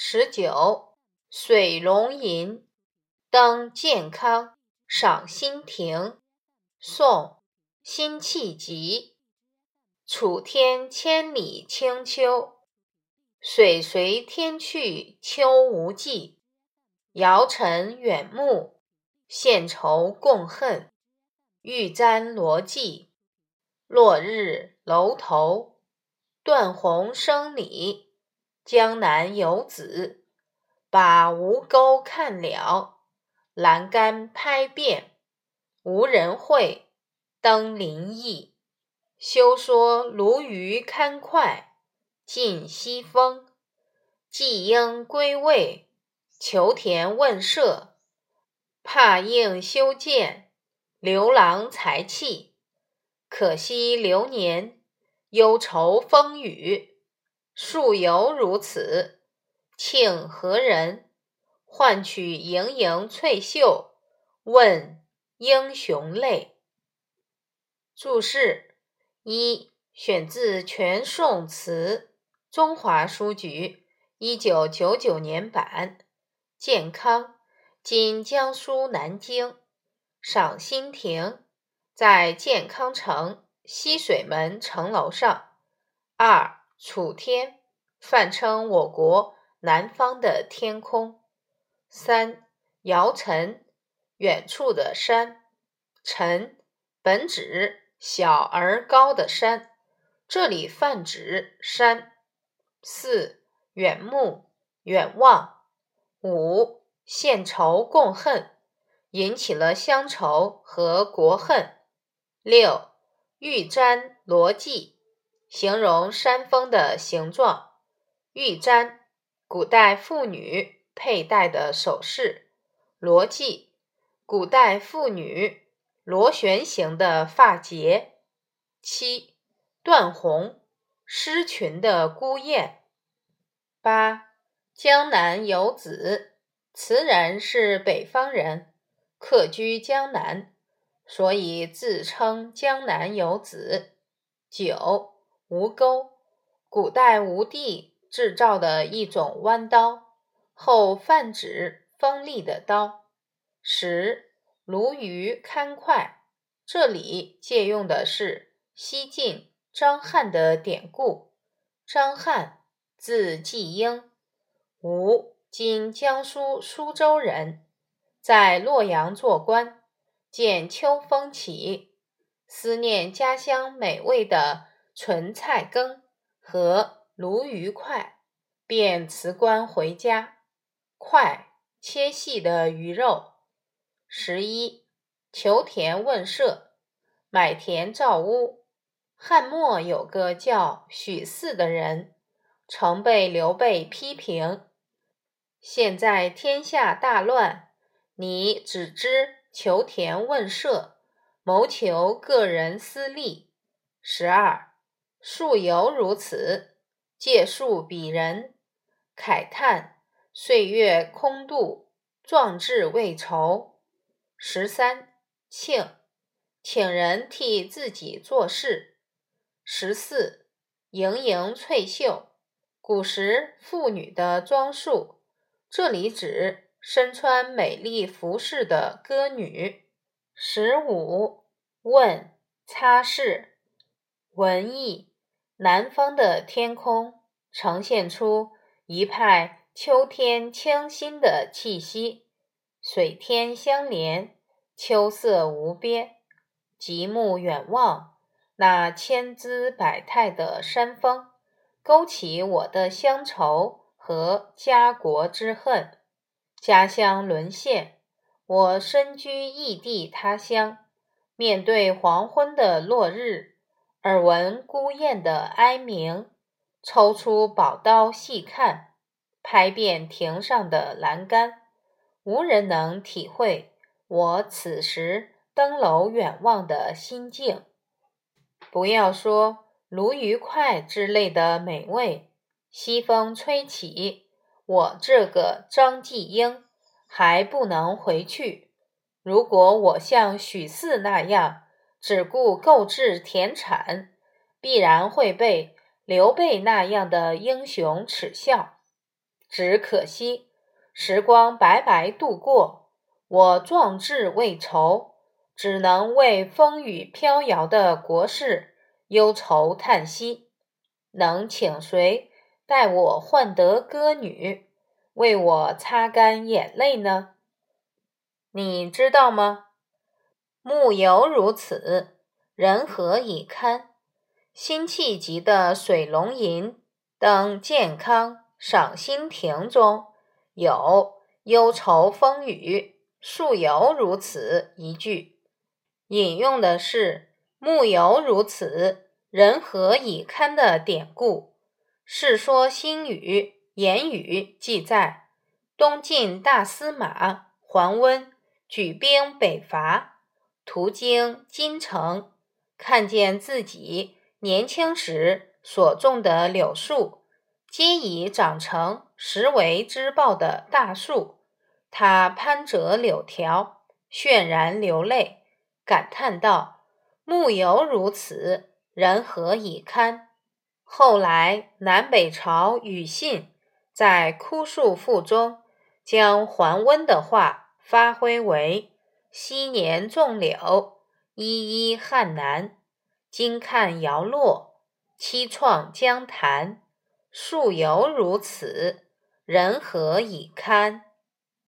十九，水龙吟，登健康，赏心亭。宋，辛弃疾。楚天千里清秋，水随天去秋无际。遥尘远目，献愁共恨。玉簪罗髻，落日楼头。断鸿声里。江南游子，把吴钩看了，栏杆拍遍，无人会，登临意。休说鲈鱼堪脍，尽西风。季鹰归未？求田问舍。怕应修建，刘郎才气。可惜流年，忧愁风雨。树犹如此，庆何人？换取盈盈翠袖，问英雄泪。注释一：选自《全宋词》，中华书局一九九九年版。健康，今江苏南京。赏心亭，在健康城西水门城楼上。二。楚天，泛称我国南方的天空。三，遥尘，远处的山。尘，本指小而高的山，这里泛指山。四，远目，远望。五，献愁共恨，引起了乡愁和国恨。六，玉簪罗髻。形容山峰的形状。玉簪，古代妇女佩戴的首饰。罗髻，古代妇女螺旋形的发结。七，断鸿，失群的孤雁。八，江南游子，词人是北方人，客居江南，所以自称江南游子。九。吴钩，古代吴地制造的一种弯刀，后泛指锋利的刀。十，鲈鱼堪脍，这里借用的是西晋张翰的典故。张翰，字季英，吴（今江苏苏州）人，在洛阳做官，见秋风起，思念家乡美味的。纯菜羹和鲈鱼块，便辞官回家。块切细的鱼肉。十一，求田问舍，买田造屋。汉末有个叫许四的人，曾被刘备批评：现在天下大乱，你只知求田问舍，谋求个人私利。十二。树犹如此，借树比人，慨叹岁月空度，壮志未酬。十三，庆，请人替自己做事。十四，盈盈翠袖，古时妇女的装束，这里指身穿美丽服饰的歌女。十五，问，擦拭，文艺。南方的天空呈现出一派秋天清新的气息，水天相连，秋色无边。极目远望，那千姿百态的山峰，勾起我的乡愁和家国之恨。家乡沦陷，我身居异地他乡，面对黄昏的落日。耳闻孤雁的哀鸣，抽出宝刀细看，拍遍亭上的栏杆，无人能体会我此时登楼远望的心境。不要说鲈鱼块之类的美味，西风吹起，我这个张继英还不能回去。如果我像许四那样，只顾购置田产，必然会被刘备那样的英雄耻笑。只可惜时光白白度过，我壮志未酬，只能为风雨飘摇的国事忧愁叹息。能请谁代我换得歌女，为我擦干眼泪呢？你知道吗？木犹如此，人何以堪？辛弃疾的《水龙吟·登健康赏心亭》中有“忧愁风雨，树犹如此”一句，引用的是“木犹如此，人何以堪”的典故。《世说新语·言语》记载，东晋大司马桓温举兵北伐。途经金城，看见自己年轻时所种的柳树，皆已长成十围之抱的大树。他攀折柳条，泫然流泪，感叹道：“木犹如此，人何以堪？”后来南北朝庾信在《枯树赋》中，将桓温的话发挥为。昔年种柳，依依汉南。今看摇落，凄怆江潭。树犹如此，人何以堪？